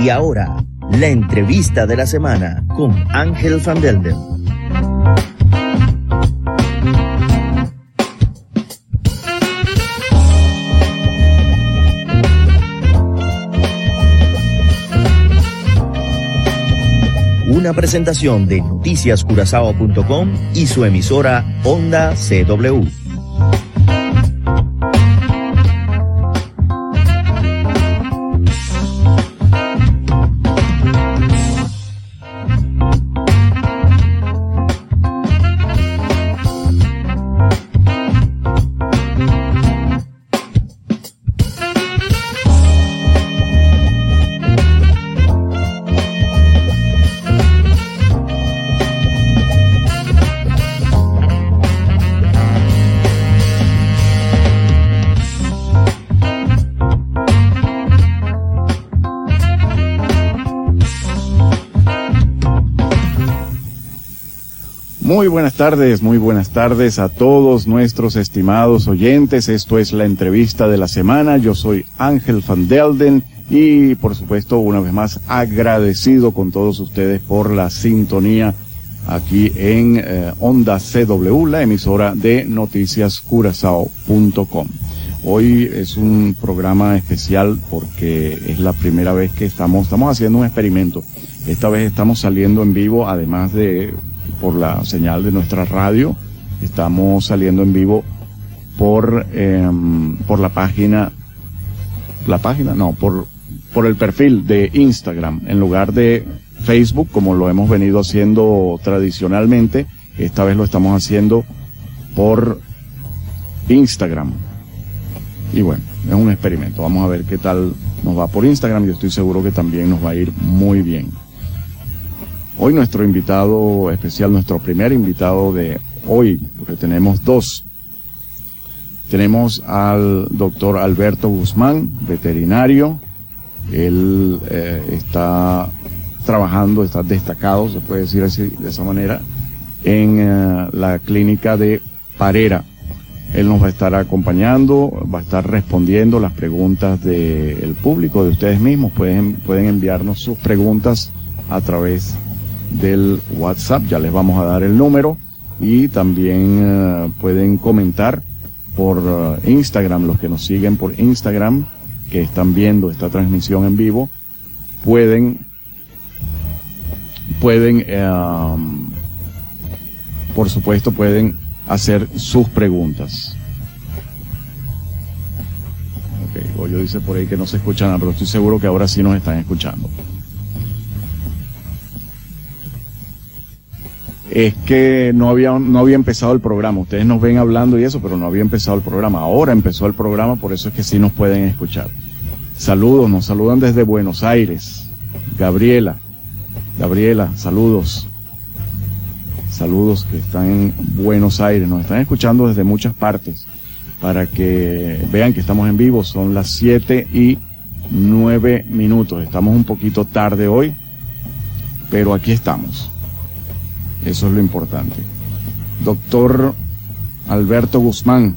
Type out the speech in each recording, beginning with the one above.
Y ahora, la entrevista de la semana con Ángel Van Delden. Una presentación de noticiascurazao.com y su emisora Onda CW. Muy buenas tardes, muy buenas tardes a todos nuestros estimados oyentes. Esto es la entrevista de la semana. Yo soy Ángel Van Delden y por supuesto una vez más agradecido con todos ustedes por la sintonía aquí en eh, Onda CW, la emisora de noticiascurazao.com. Hoy es un programa especial porque es la primera vez que estamos, estamos haciendo un experimento. Esta vez estamos saliendo en vivo, además de por la señal de nuestra radio. Estamos saliendo en vivo por, eh, por la página, la página, no, por, por el perfil de Instagram, en lugar de Facebook, como lo hemos venido haciendo tradicionalmente. Esta vez lo estamos haciendo por Instagram. Y bueno, es un experimento. Vamos a ver qué tal nos va por Instagram. Yo estoy seguro que también nos va a ir muy bien. Hoy nuestro invitado especial, nuestro primer invitado de hoy, porque tenemos dos. Tenemos al doctor Alberto Guzmán, veterinario. Él eh, está trabajando, está destacado, se puede decir así, de esa manera, en eh, la clínica de Parera. Él nos va a estar acompañando, va a estar respondiendo las preguntas del público, de ustedes mismos. Pueden, pueden enviarnos sus preguntas a través del WhatsApp, ya les vamos a dar el número y también uh, pueden comentar por uh, Instagram, los que nos siguen por Instagram, que están viendo esta transmisión en vivo, pueden, pueden, uh, por supuesto, pueden hacer sus preguntas. Ok, Goyo dice por ahí que no se escuchan pero estoy seguro que ahora sí nos están escuchando. Es que no había, no había empezado el programa. Ustedes nos ven hablando y eso, pero no había empezado el programa. Ahora empezó el programa, por eso es que sí nos pueden escuchar. Saludos, nos saludan desde Buenos Aires. Gabriela, Gabriela, saludos. Saludos que están en Buenos Aires, nos están escuchando desde muchas partes. Para que vean que estamos en vivo, son las 7 y 9 minutos. Estamos un poquito tarde hoy, pero aquí estamos. Eso es lo importante. Doctor Alberto Guzmán,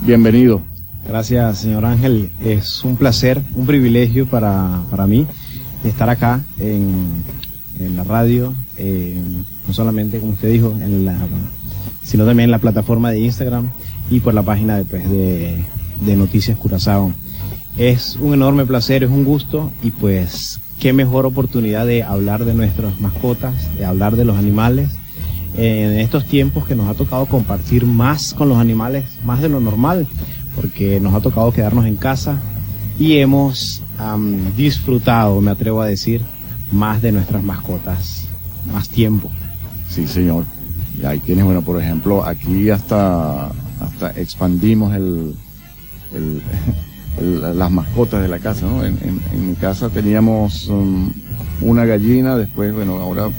bienvenido. Gracias, señor Ángel. Es un placer, un privilegio para, para mí estar acá en, en la radio, no solamente, como usted dijo, en la, sino también en la plataforma de Instagram y por la página de, pues, de Noticias Curazao. Es un enorme placer, es un gusto y pues qué mejor oportunidad de hablar de nuestras mascotas, de hablar de los animales. En estos tiempos que nos ha tocado compartir más con los animales, más de lo normal, porque nos ha tocado quedarnos en casa y hemos um, disfrutado, me atrevo a decir, más de nuestras mascotas, más tiempo. Sí, señor. Y ahí tienes, bueno, por ejemplo, aquí hasta, hasta expandimos el, el las mascotas de la casa, ¿no? En, en, mi casa teníamos um, una gallina, después, bueno, ahora,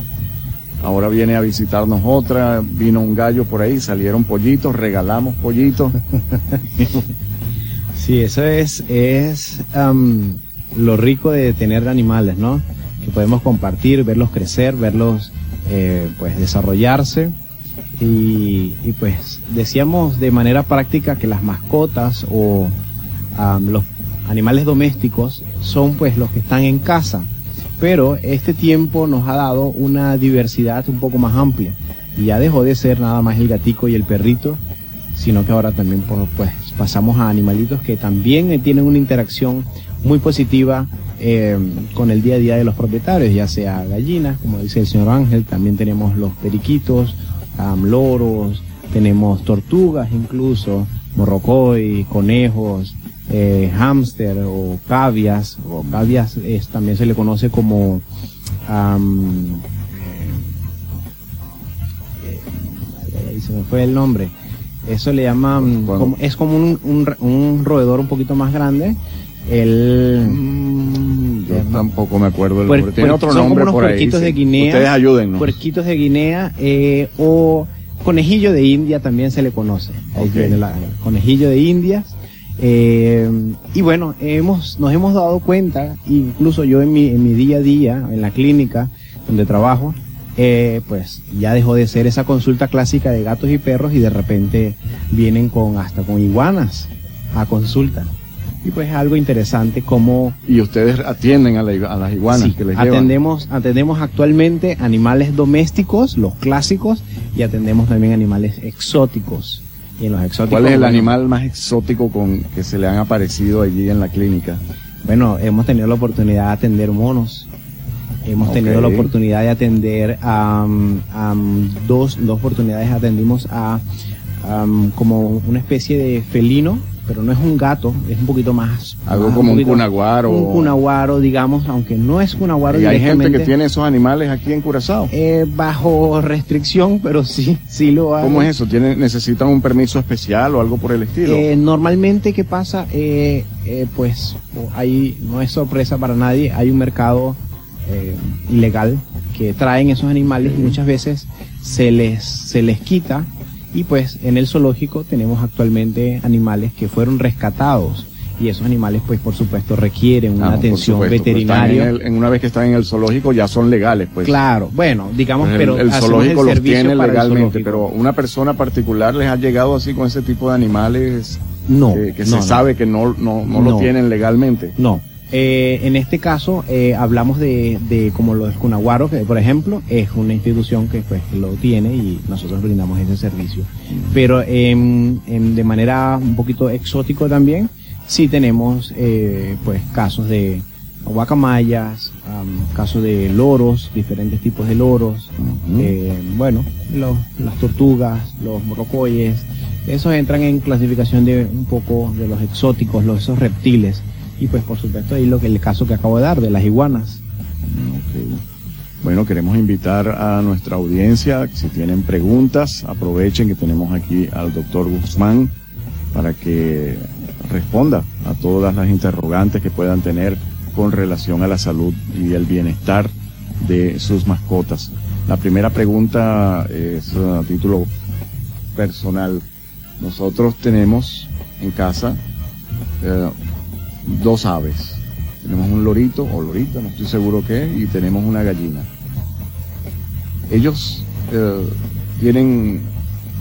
ahora viene a visitarnos otra, vino un gallo por ahí, salieron pollitos, regalamos pollitos. sí, eso es, es um, lo rico de tener animales, ¿no? Que podemos compartir, verlos crecer, verlos, eh, pues, desarrollarse. Y, y pues decíamos de manera práctica que las mascotas o Um, los animales domésticos son pues los que están en casa, pero este tiempo nos ha dado una diversidad un poco más amplia. Y ya dejó de ser nada más el gatico y el perrito, sino que ahora también pues pasamos a animalitos que también tienen una interacción muy positiva eh, con el día a día de los propietarios, ya sea gallinas, como dice el señor Ángel, también tenemos los periquitos, loros, tenemos tortugas incluso, morrocoy, conejos, eh, hámster o cavias, o cavias es, también se le conoce como eh, se me fue el nombre. Eso le llaman, es como un, un, roedor un poquito más grande. El, mm, yo tampoco me acuerdo el nombre. Tiene otro nombre como unos puerquitos de Guinea. Ustedes ayúdennos. Puerquitos de Guinea eh, o conejillo de India también se le conoce. Ahí conejillo de Indias. Eh, y bueno, hemos, nos hemos dado cuenta, incluso yo en mi, en mi día a día, en la clínica donde trabajo, eh, pues ya dejó de ser esa consulta clásica de gatos y perros y de repente vienen con hasta con iguanas a consulta. Y pues es algo interesante como... Y ustedes atienden a, las iguanas que les atendemos, atendemos actualmente animales domésticos, los clásicos, y atendemos también animales exóticos. Y en los exóticos, ¿Cuál es el animal más exótico con que se le han aparecido allí en la clínica? Bueno, hemos tenido la oportunidad de atender monos. Hemos tenido la oportunidad de atender a, dos, dos oportunidades atendimos a como una especie de felino pero no es un gato, es un poquito más. Algo como un, cunaguaro. Un cunaguaro, digamos, aunque no es cunaguaro. Y hay gente que tiene esos animales aquí en Curazao. Eh, bajo restricción, pero sí, sí lo hay. ¿Cómo es eso? ¿Tiene, ¿Necesitan un permiso especial o algo por el estilo? Eh, normalmente, ¿qué pasa? Eh, pues ahí no es sorpresa para nadie, hay un mercado ilegal que traen esos animales y muchas veces se les, se les quita y pues en el zoológico tenemos actualmente animales que fueron rescatados y esos animales pues por supuesto requieren una ah, atención veterinaria. En, una vez que están en el zoológico ya son legales pues. Claro, bueno, digamos, pues pero el, zoológico los tiene legalmente, pero una persona particular les ha llegado así con ese tipo de animales no, que, se sabe que no, no, no, lo tienen legalmente. No, eh, en este caso eh, hablamos de, de, como los cunaguaros, que por ejemplo es una institución que pues lo tiene y nosotros brindamos ese servicio. Pero de manera un poquito exótico también, sí tenemos eh, pues casos de guacamayas, casos de loros, diferentes tipos de loros, bueno, las tortugas, los morrocoyes, esos entran en clasificación de un poco de los exóticos, los, esos reptiles y pues por supuesto ahí lo que el caso que acabo de dar de las iguanas. Bueno, queremos invitar a nuestra audiencia, si tienen preguntas, aprovechen que tenemos aquí al doctor Guzmán para que responda a todas las interrogantes que puedan tener con relación a la salud y el bienestar de sus mascotas. La primera pregunta es a título personal. Nosotros tenemos en casa eh, dos aves. Tenemos un lorito o lorita, no estoy seguro qué y tenemos una gallina. Ellos eh, tienen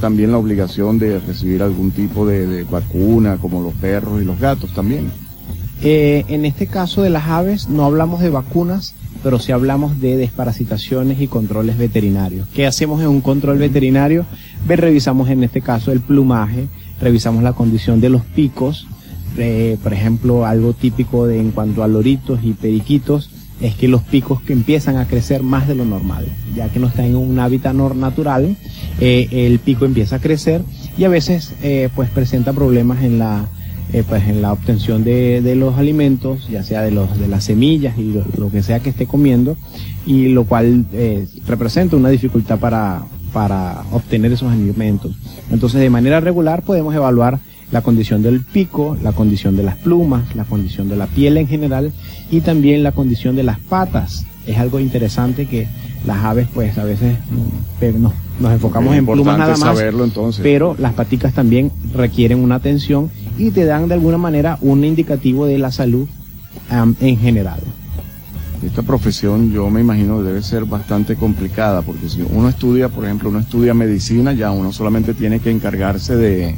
también la obligación de recibir algún tipo de, vacuna, como los perros y los gatos también. Eh, en este caso de las aves no hablamos de vacunas, pero sí hablamos de desparasitaciones y controles veterinarios. ¿Qué hacemos en un control veterinario? revisamos en este caso el plumaje, revisamos la condición de los picos, eh, por ejemplo, algo típico de, en cuanto a loritos y periquitos es que los picos que empiezan a crecer más de lo normal, ya que no están en un hábitat natural, eh, el pico empieza a crecer y a veces eh, pues presenta problemas en la pues en la obtención de, los alimentos, ya sea de los de las semillas y lo, que sea que esté comiendo, y lo cual representa una dificultad para, para obtener esos alimentos. Entonces, de manera regular podemos evaluar la condición del pico, la condición de las plumas, la condición de la piel en general y también la condición de las patas. Es algo interesante que las aves pues a veces mm, nos, nos enfocamos en plumas nada más, entonces. pero las paticas también requieren una atención y te dan de alguna manera un indicativo de la salud en general. Esta profesión yo me imagino debe ser bastante complicada porque si uno estudia, por ejemplo, uno estudia medicina, ya uno solamente tiene que encargarse de,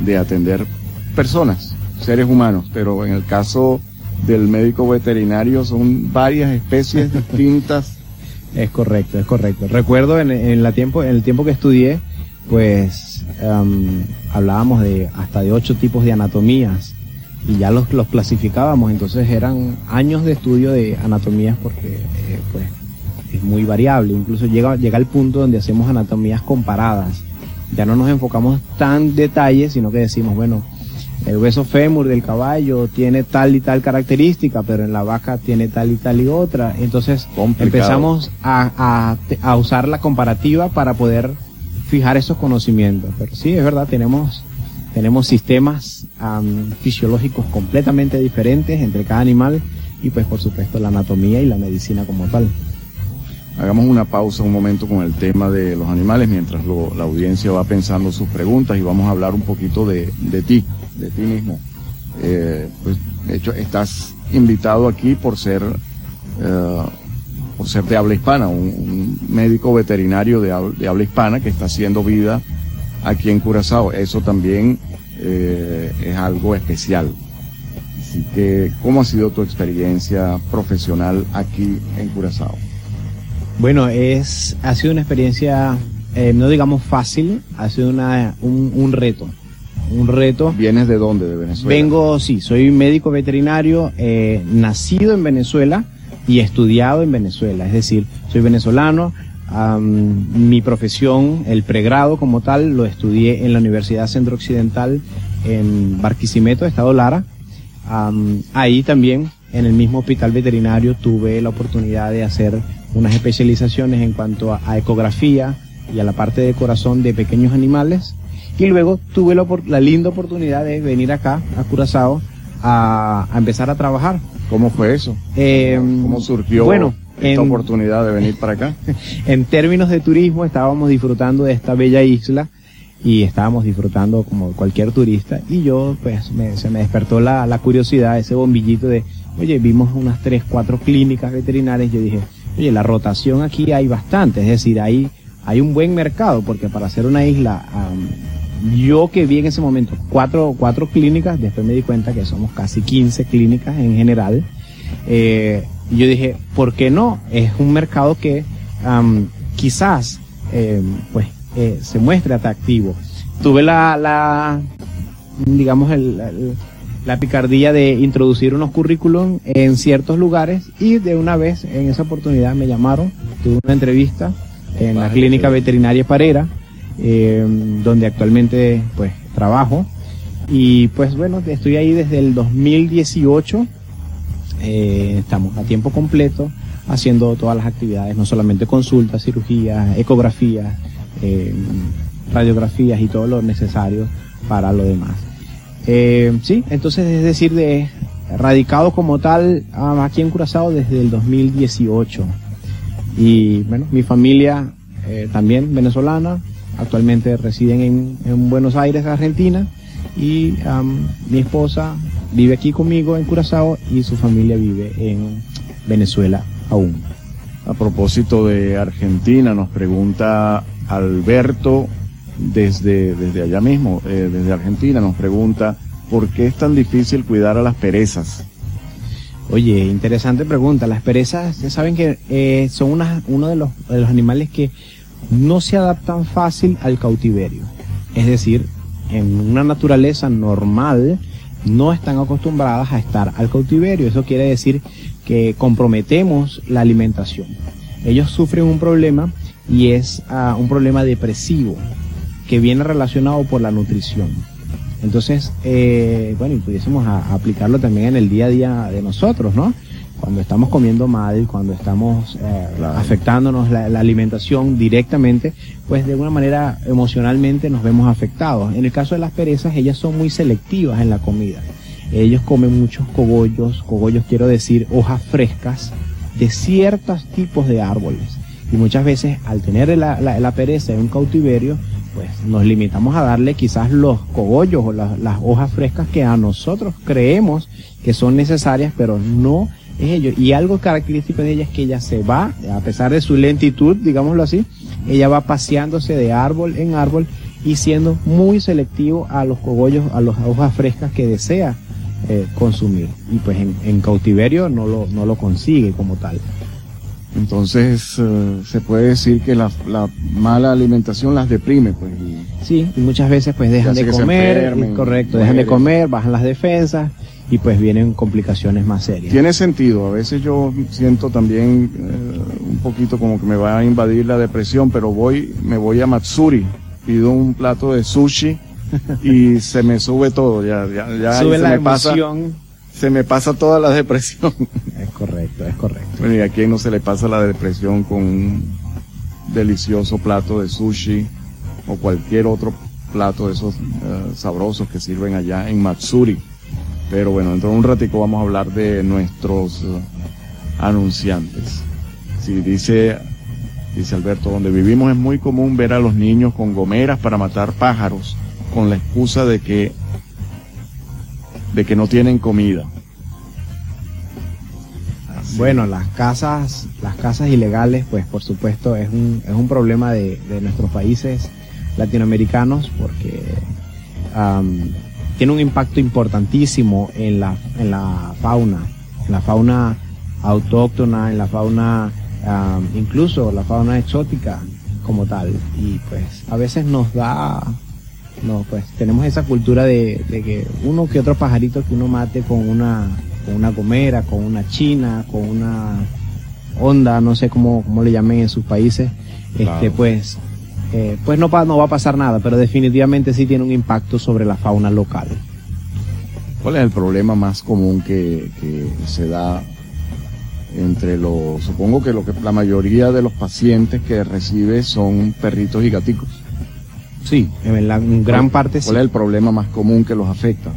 de atender personas, seres humanos, pero en el caso del médico veterinario son varias especies distintas. Es correcto, es correcto. Recuerdo en, la tiempo, en el tiempo que estudié, pues em, hablábamos de hasta de ocho tipos de anatomías y ya los, los clasificábamos, entonces eran años de estudio de anatomías porque eh, pues es muy variable, incluso llega, llega al punto donde hacemos anatomías comparadas. Ya no nos enfocamos tan detalle, sino que decimos, bueno, el hueso fémur del caballo tiene tal y tal característica, pero en la vaca tiene tal y tal y otra. Entonces empezamos a, a, usar la comparativa para poder fijar esos conocimientos. Pero sí, es verdad, tenemos, tenemos sistemas fisiológicos completamente diferentes entre cada animal y pues por supuesto la anatomía y la medicina como tal. Hagamos una pausa un momento con el tema de los animales mientras la audiencia va pensando sus preguntas y vamos a hablar un poquito de, de ti de ti mismo. Eh, pues, de hecho, estás invitado aquí por ser, eh, por ser de habla hispana, un, médico veterinario de, habla hispana que está haciendo vida aquí en Curazao. Eso también eh, es algo especial. Así que, ¿cómo ha sido tu experiencia profesional aquí en Curazao? Bueno, es, ha sido una experiencia, no digamos fácil, ha sido una, un, un reto un reto. ¿Vienes de dónde? ¿De Venezuela? Vengo, sí, soy médico veterinario, eh, nacido en Venezuela y estudiado en Venezuela. Es decir, soy venezolano. mi profesión, el pregrado como tal, lo estudié en la Universidad Centro Occidental en Barquisimeto, Estado Lara. ahí también, en el mismo hospital veterinario, tuve la oportunidad de hacer unas especializaciones en cuanto a ecografía y a la parte de corazón de pequeños animales y luego tuve la, linda oportunidad de venir acá, a Curazao, a, empezar a trabajar. ¿Cómo fue eso? Em, ¿Cómo surgió bueno, esta oportunidad de venir para acá? en términos de turismo, estábamos disfrutando de esta bella isla y estábamos disfrutando como cualquier turista y yo pues se me despertó la, la, curiosidad, ese bombillito de, oye, vimos unas tres, cuatro clínicas veterinarias, yo dije, oye, la rotación aquí hay bastante, es decir, hay, hay un buen mercado porque para hacer una isla yo que vi en ese momento cuatro, cuatro clínicas, después me di cuenta que somos casi 15 clínicas en general. Eh, yo dije, ¿por qué no? Es un mercado que quizás eh, pues eh, se muestre atractivo. Tuve la, la digamos, el, la picardía de introducir unos currículum en ciertos lugares y de una vez en esa oportunidad me llamaron, tuve una entrevista en la clínica veterinaria Parera eh, donde actualmente pues trabajo. Y pues bueno, estoy ahí desde el 2018, eh, estamos a tiempo completo haciendo todas las actividades, no solamente consultas, cirugías, ecografías, eh, radiografías y todo lo necesario para lo demás. Eh, sí, entonces es decir, de radicado como tal aquí en Curazao desde el 2018. Y bueno, mi familia también venezolana, actualmente residen en, Buenos Aires, Argentina, y mi esposa vive aquí conmigo en Curazao y su familia vive en Venezuela aún. A propósito de Argentina, nos pregunta Alberto desde, desde allá mismo, eh, desde Argentina, nos pregunta, ¿por qué es tan difícil cuidar a las perezas? Oye, interesante pregunta. Las perezas, ya saben que eh, son uno de los, de los animales que no se adaptan fácil al cautiverio. Es decir, en una naturaleza normal no están acostumbradas a estar al cautiverio. Eso quiere decir que comprometemos la alimentación. Ellos sufren un problema y es ah, un problema depresivo que viene relacionado por la nutrición. Entonces, eh, bueno, y pudiésemos aplicarlo también en el día a día de nosotros, ¿no? cuando estamos comiendo mal, cuando estamos eh, afectándonos la, alimentación directamente, pues de alguna manera emocionalmente nos vemos afectados. En el caso de las perezas, ellas son muy selectivas en la comida. Ellos comen muchos cogollos, cogollos quiero decir hojas frescas de ciertos tipos de árboles. Y muchas veces al tener la, la, pereza en un cautiverio, pues nos limitamos a darle quizás los cogollos o las hojas frescas que a nosotros creemos que son necesarias, pero no y algo característico de ella es que ella se va, a pesar de su lentitud, digámoslo así, ella va paseándose de árbol en árbol y siendo muy selectivo a los cogollos, a las hojas frescas que desea eh, consumir. Y pues en, en, cautiverio no lo, no lo consigue como tal. Entonces eh, se puede decir que la, la, mala alimentación las deprime, pues. sí, y muchas veces pues dejan de comer, correcto, dejan de comer, bajan las defensas y pues vienen complicaciones más serias. Tiene sentido, a veces yo siento también eh, un poquito como que me va a invadir la depresión, pero voy, me voy a Matsuri, pido un plato de sushi y se me sube todo, ya, ya, ya sube se la me emoción. Se me pasa toda la depresión. Es correcto, es correcto. Bueno, y a quién no se le pasa la depresión con un delicioso plato de sushi o cualquier otro plato de esos uh, sabrosos que sirven allá en Matsuri. Pero bueno, dentro de un ratico vamos a hablar de nuestros uh, anunciantes. Sí, dice, dice Alberto, donde vivimos es muy común ver a los niños con gomeras para matar pájaros con la excusa de que de que no tienen comida. Bueno, las casas, las casas ilegales, pues por supuesto es un, es un problema de, de nuestros países latinoamericanos porque um, tiene un impacto importantísimo en la, en la fauna, en la fauna autóctona, en la fauna, um, incluso la fauna exótica como tal. Y pues a veces nos da no, pues tenemos esa cultura de, de, que uno que otro pajarito que uno mate con una, con una gomera, con una china, con una onda, no sé cómo, cómo le llamen en sus países, claro. este pues, eh, pues no, no va a pasar nada, pero definitivamente sí tiene un impacto sobre la fauna local. ¿Cuál es el problema más común que, que se da entre los, supongo que lo que la mayoría de los pacientes que recibe son perritos y gaticos? Sí, en en gran ¿Cuál, parte ¿Cuál sí. es el problema más común que los afecta?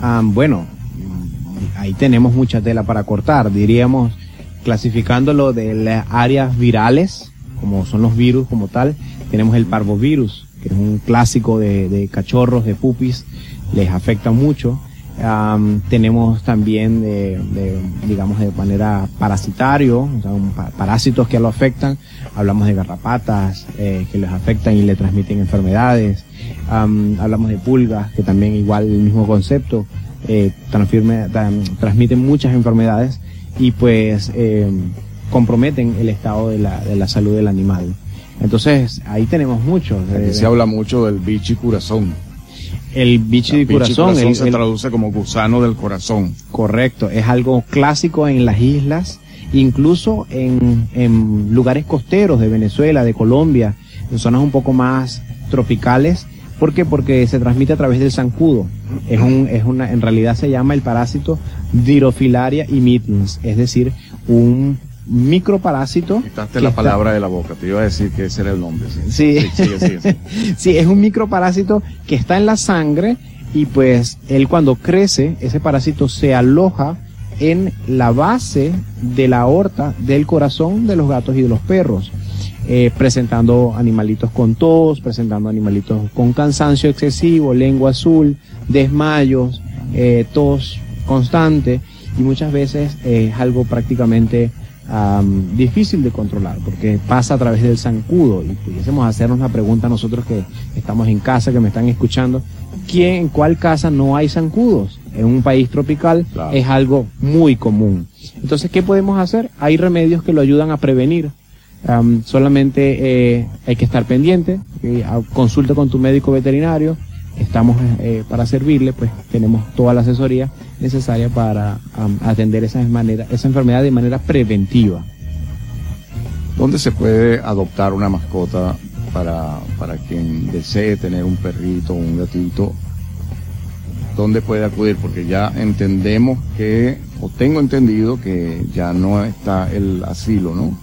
Ah, bueno, ahí tenemos mucha tela para cortar, diríamos, clasificándolo de las áreas virales, como son los virus como tal, tenemos el parvovirus, que es un clásico de, de cachorros, de pupis, les afecta mucho. Um, tenemos también de, de, digamos de manera parasitario, o sea, un, parásitos que lo afectan, hablamos de garrapatas eh, que les afectan y le transmiten enfermedades, um, hablamos de pulgas que también igual el mismo concepto, eh, transfirme, transmiten muchas enfermedades y pues eh, comprometen el estado de la, de la salud del animal. Entonces ahí tenemos mucho. Aquí se habla mucho del bichi corazón el bicho de corazón. corazón el, se el, traduce como gusano del corazón. Correcto, es algo clásico en las islas, incluso en, en, lugares costeros de Venezuela, de Colombia, en zonas un poco más tropicales. ¿Por qué? Porque se transmite a través del zancudo. Es un, es una, en realidad se llama el parásito Dirofilaria imittens, es decir, un microparásito. Quitaste la está... palabra de la boca, te iba a decir que ese era el nombre. Sí, sí, sí, sí, sí. sí es un microparásito que está en la sangre y pues él cuando crece, ese parásito se aloja en la base de la aorta del corazón de los gatos y de los perros. Eh, presentando animalitos con tos, presentando animalitos con cansancio excesivo, lengua azul, desmayos, eh, tos constante y muchas veces eh, es algo prácticamente Um, difícil de controlar porque pasa a través del zancudo y pudiésemos hacernos la pregunta nosotros que estamos en casa, que me están escuchando, ¿quién, en cuál casa no hay zancudos? En un país tropical claro. es algo muy común. Entonces, ¿qué podemos hacer? Hay remedios que lo ayudan a prevenir. Um, solamente eh, hay que estar pendiente, eh, consulta con tu médico veterinario, estamos eh, para servirle, pues tenemos toda la asesoría necesaria para um, atender esa, manera, esa enfermedad de manera preventiva. ¿Dónde se puede adoptar una mascota para, para quien desee tener un perrito o un gatito? ¿Dónde puede acudir? Porque ya entendemos que, o tengo entendido que ya no está el asilo, ¿no?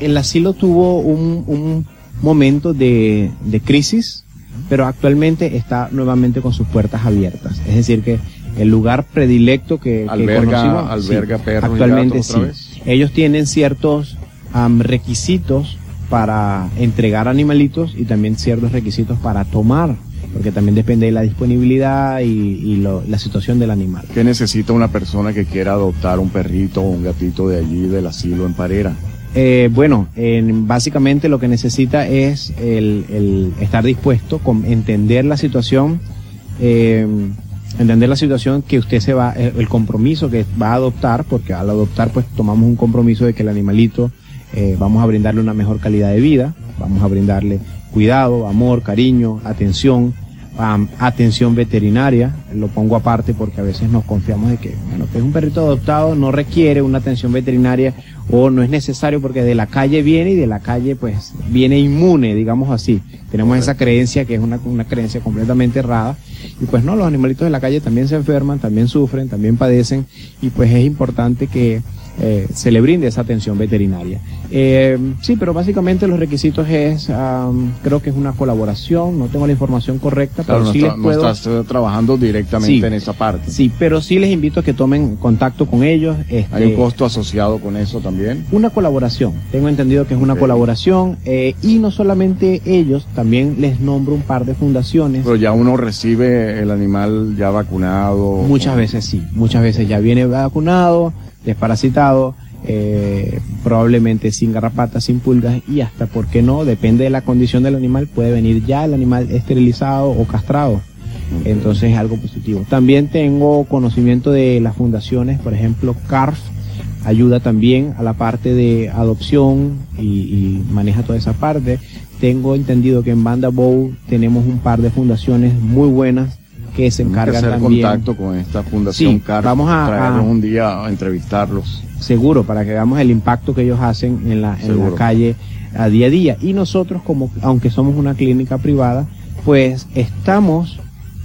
El asilo tuvo un, un momento de, de crisis, pero actualmente está nuevamente con sus puertas abiertas. Es decir, que el lugar predilecto que, alberga, que conocimos, alberga sí, perros actualmente y gatos sí. otra vez. Ellos tienen ciertos um, requisitos para entregar animalitos y también ciertos requisitos para tomar, porque también depende de la disponibilidad y, y lo, la situación del animal. ¿Qué necesita una persona que quiera adoptar un perrito o un gatito de allí del asilo en Parera? Eh, bueno, eh, básicamente lo que necesita es el, el estar dispuesto, con entender la situación, eh, entender la situación que usted se va, el, compromiso que va a adoptar, porque al adoptar pues tomamos un compromiso de que el animalito eh, vamos a brindarle una mejor calidad de vida, vamos a brindarle cuidado, amor, cariño, atención, atención veterinaria, lo pongo aparte porque a veces nos confiamos de que, bueno, que es un perrito adoptado, no requiere una atención veterinaria o no es necesario porque de la calle viene y de la calle pues viene inmune, digamos así. Tenemos esa creencia que es una, una creencia completamente errada y pues no, los animalitos de la calle también se enferman, también sufren, también padecen y pues es importante que eh, se le brinde esa atención veterinaria. Eh, sí, pero básicamente los requisitos es, creo que es una colaboración, no tengo la información correcta, pero sí les puedo... estás eh, trabajando directamente en esa parte. Sí, pero sí les invito a que tomen contacto con ellos. Este, ¿Hay un costo asociado con eso también? Una colaboración, tengo entendido que es una colaboración y no solamente ellos, también les nombro un par de fundaciones. Pero ya uno recibe el animal ya vacunado. Muchas veces sí, muchas veces ya viene vacunado desparasitado, eh, probablemente sin garrapatas, sin pulgas y hasta, ¿por qué no? Depende de la condición del animal, puede venir ya el animal esterilizado o castrado. Entonces es algo positivo. También tengo conocimiento de las fundaciones, por ejemplo, CARF ayuda también a la parte de adopción y, maneja toda esa parte. Tengo entendido que en Banda Bow tenemos un par de fundaciones muy buenas que se encarga hacer también. contacto con esta fundación sí, Vamos a un día a entrevistarlos. Seguro, para que veamos el impacto que ellos hacen en la, en la calle a día a día. Y nosotros, como aunque somos una clínica privada, pues estamos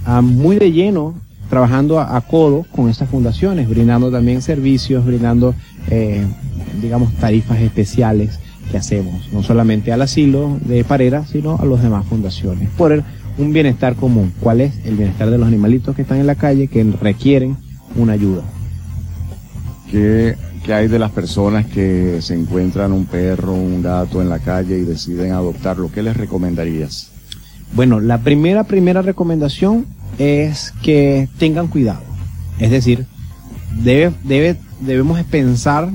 ah, muy de lleno trabajando a, codo con estas fundaciones, brindando también servicios, brindando, eh, digamos, tarifas especiales que hacemos, no solamente al asilo de Parera, sino a las demás fundaciones. Por el, un bienestar común. ¿Cuál es? El bienestar de los animalitos que están en la calle que requieren una ayuda. ¿Qué, hay de las personas que se encuentran un perro, un gato en la calle y deciden adoptarlo? ¿Qué les recomendarías? Bueno, la primera, primera recomendación es que tengan cuidado. Es decir, debe, debe, debemos pensar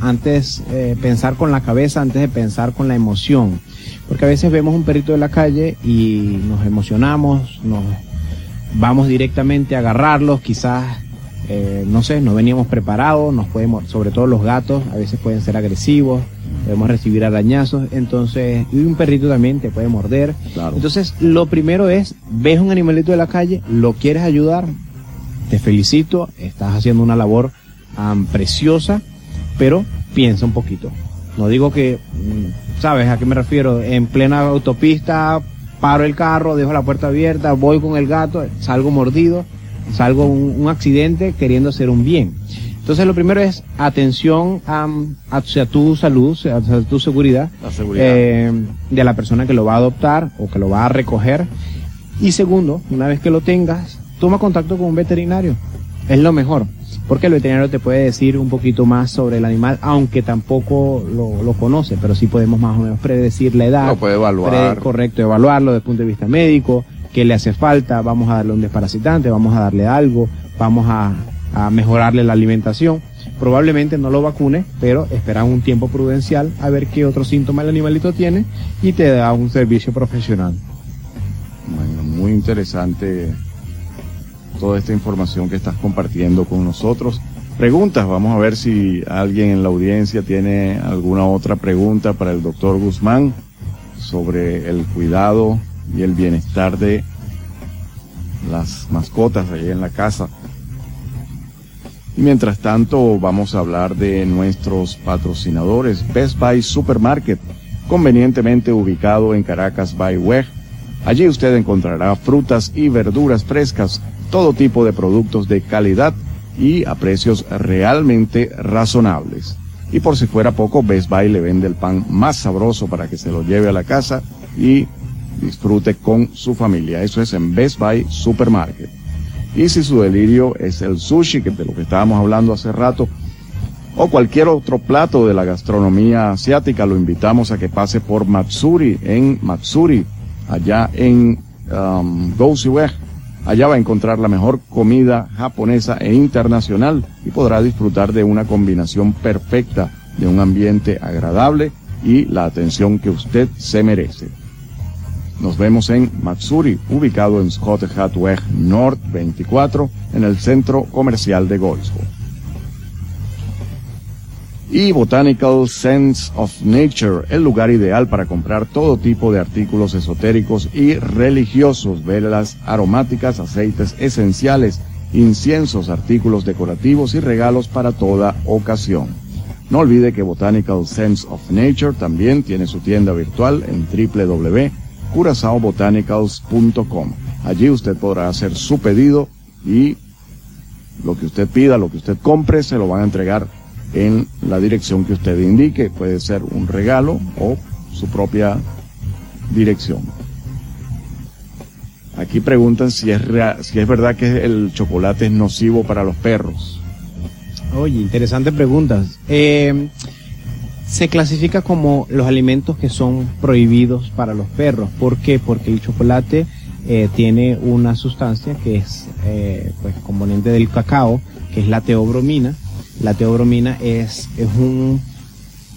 antes, eh, pensar con la cabeza antes de pensar con la emoción. Porque a veces vemos un perrito de la calle y nos emocionamos, nos vamos directamente a agarrarlos, quizás, eh, no sé, no veníamos preparados, nos podemos, sobre todo los gatos, a veces pueden ser agresivos, podemos recibir arañazos, entonces, y un perrito también te puede morder. Entonces, lo primero es, ves un animalito de la calle, lo quieres ayudar, te felicito, estás haciendo una labor preciosa, pero piensa un poquito. No digo que mm, ¿Sabes a qué me refiero? En plena autopista paro el carro, dejo la puerta abierta, voy con el gato, salgo mordido, salgo un, un accidente queriendo hacer un bien. Entonces lo primero es atención a, hacia tu salud, a tu seguridad, eh, de la persona que lo va a adoptar o que lo va a recoger. Y segundo, una vez que lo tengas, toma contacto con un veterinario. Es lo mejor porque el veterinario te puede decir un poquito más sobre el animal, aunque tampoco lo, conoce, pero sí podemos más o menos predecir la edad. Lo puede evaluar. correcto, evaluarlo desde el punto de vista médico, qué le hace falta, vamos a darle un desparasitante, vamos a darle algo, vamos a, mejorarle la alimentación. Probablemente no lo vacune, pero espera un tiempo prudencial a ver qué otro síntoma el animalito tiene y te da un servicio profesional. Bueno, muy interesante toda esta información que estás compartiendo con nosotros. Preguntas, vamos a ver si alguien en la audiencia tiene alguna otra pregunta para el doctor Guzmán sobre el cuidado y el bienestar de las mascotas allí en la casa. Y mientras tanto vamos a hablar de nuestros patrocinadores Best Buy Supermarket, convenientemente ubicado en Caracas by Weg. Allí usted encontrará frutas y verduras frescas todo tipo de productos de calidad y a precios realmente razonables. Y por si fuera poco, Best Buy le vende el pan más sabroso para que se lo lleve a la casa y disfrute con su familia. Eso es en Best Buy Supermarket. Y si su delirio es el sushi, que de lo que estábamos hablando hace rato, o cualquier otro plato de la gastronomía asiática, lo invitamos a que pase por Matsuri, en Matsuri, allá en um, Allá va a encontrar la mejor comida japonesa e internacional y podrá disfrutar de una combinación perfecta de un ambiente agradable y la atención que usted se merece. Nos vemos en Matsuri, ubicado en Scott Hatweg North 24, en el centro comercial de Goldsboro. Y Botanical Sense of Nature, el lugar ideal para comprar todo tipo de artículos esotéricos y religiosos, velas aromáticas, aceites esenciales, inciensos, artículos decorativos y regalos para toda ocasión. No olvide que Botanical Sense of Nature también tiene su tienda virtual en www.curazaobotanicals.com. Allí usted podrá hacer su pedido y lo que usted pida, lo que usted compre, se lo van a entregar en la dirección que usted indique. Puede ser un regalo o su propia dirección. Aquí preguntan si es, si es verdad que el chocolate es nocivo para los perros. Oye, interesante pregunta. Eh, se clasifica como los alimentos que son prohibidos para los perros. ¿Por qué? Porque el chocolate eh, tiene una sustancia que es eh, pues, componente del cacao, que es la teobromina, la teobromina es, es un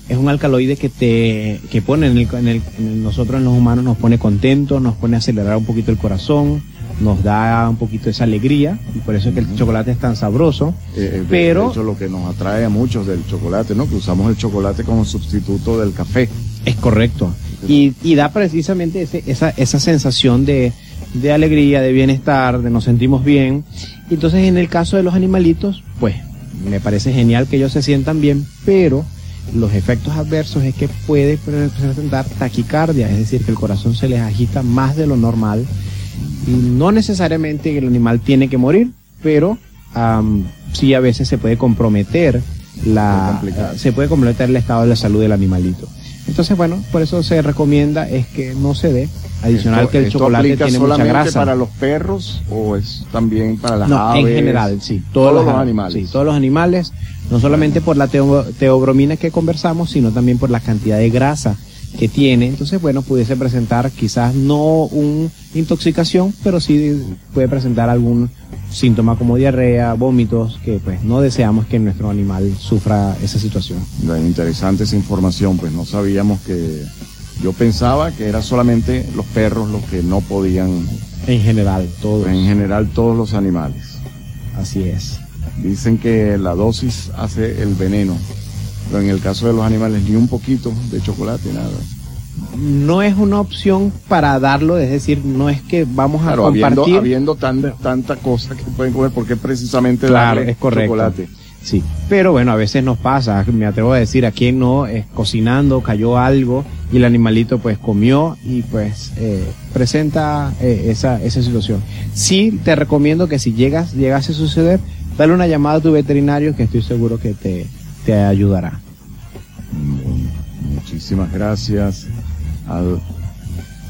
es un alcaloide que te que pone en, el, en, el, nosotros en los humanos nos pone contentos, nos pone a acelerar un poquito el corazón, nos da un poquito esa alegría y por eso es que el chocolate es tan sabroso. Eh, eh pero de hecho lo que nos atrae a muchos del chocolate, ¿no? Que usamos el chocolate como sustituto del café. Es correcto. Y, y da precisamente ese, esa, esa sensación de, de alegría, de bienestar, de nos sentimos bien. Entonces en el caso de los animalitos, pues me parece genial que ellos se sientan bien, pero los efectos adversos es que puede presentar taquicardia, es decir, que el corazón se les agita más de lo normal. Y no necesariamente el animal tiene que morir, pero sí a veces se puede comprometer la, se puede comprometer el estado de la salud del animalito. Entonces, bueno, por eso se recomienda es que no se dé. Adicional que el chocolate tiene mucha grasa. para los perros o es también para las no, En general, sí. Todos, los, animales. Sí, todos los animales, no solamente por la teobromina que conversamos, sino también por la cantidad de grasa que tiene. Entonces, bueno, pudiese presentar quizás no una intoxicación, pero sí puede presentar algún síntoma como diarrea, vómitos, que pues no deseamos que nuestro animal sufra esa situación. Interesante esa información, pues no sabíamos que yo pensaba que era solamente los perros los que no podían. En general, todos. En general, todos los animales. Así es. Dicen que la dosis hace el veneno, pero en el caso de los animales ni un poquito de chocolate, nada no es una opción para darlo, es decir, no es que vamos a compartir. Habiendo, habiendo tanta cosa que pueden comer, porque precisamente claro, es correcto. chocolate. Sí, pero bueno, a veces nos pasa, me atrevo a decir, a quien no, es cocinando, cayó algo y el animalito pues comió y pues eh, presenta eh, esa, esa situación. Sí, te recomiendo que si llegas, llegase a suceder, dale una llamada a tu veterinario que estoy seguro que te, te ayudará. Muchísimas gracias al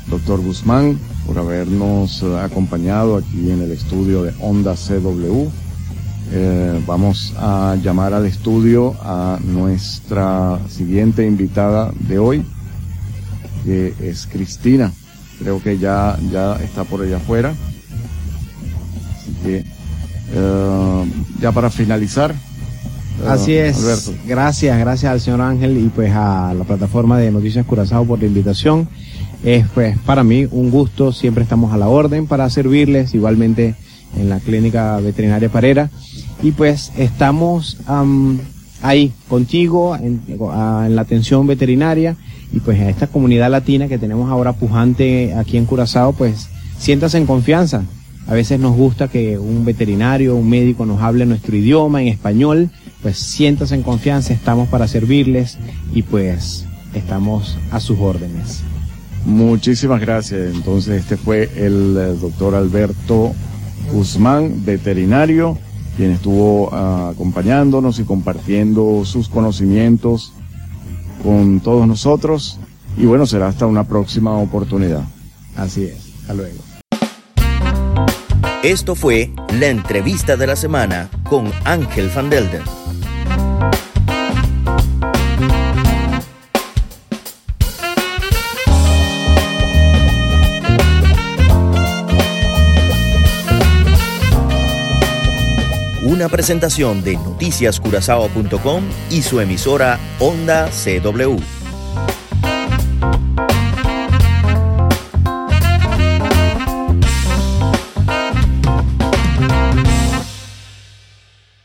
doctor Guzmán por habernos eh, acompañado aquí en el estudio de Onda CW. Eh, vamos a llamar al estudio a nuestra siguiente invitada de hoy, que es Cristina. Creo que ya, ya está por allá afuera. Así que, eh, ya para finalizar, Así es. Gracias, gracias al señor Ángel y pues a la plataforma de Noticias Curazao por la invitación. Es pues para mí un gusto, siempre estamos a la orden para servirles, igualmente en la clínica veterinaria Parera. Y pues estamos ahí contigo en, en, la atención veterinaria y pues a esta comunidad latina que tenemos ahora pujante aquí en Curazao, pues siéntase en confianza. A veces nos gusta que un veterinario, un médico nos hable nuestro idioma en español pues siéntase en confianza, estamos para servirles y pues estamos a sus órdenes. Muchísimas gracias. Entonces este fue el eh, doctor Alberto Guzmán, veterinario, quien estuvo ah, acompañándonos y compartiendo sus conocimientos con todos nosotros. Y bueno, será hasta una próxima oportunidad. Así es. Hasta luego. Esto fue la entrevista de la semana con Ángel Van Delden. Una presentación de noticiascurazao.com y su emisora Onda CW.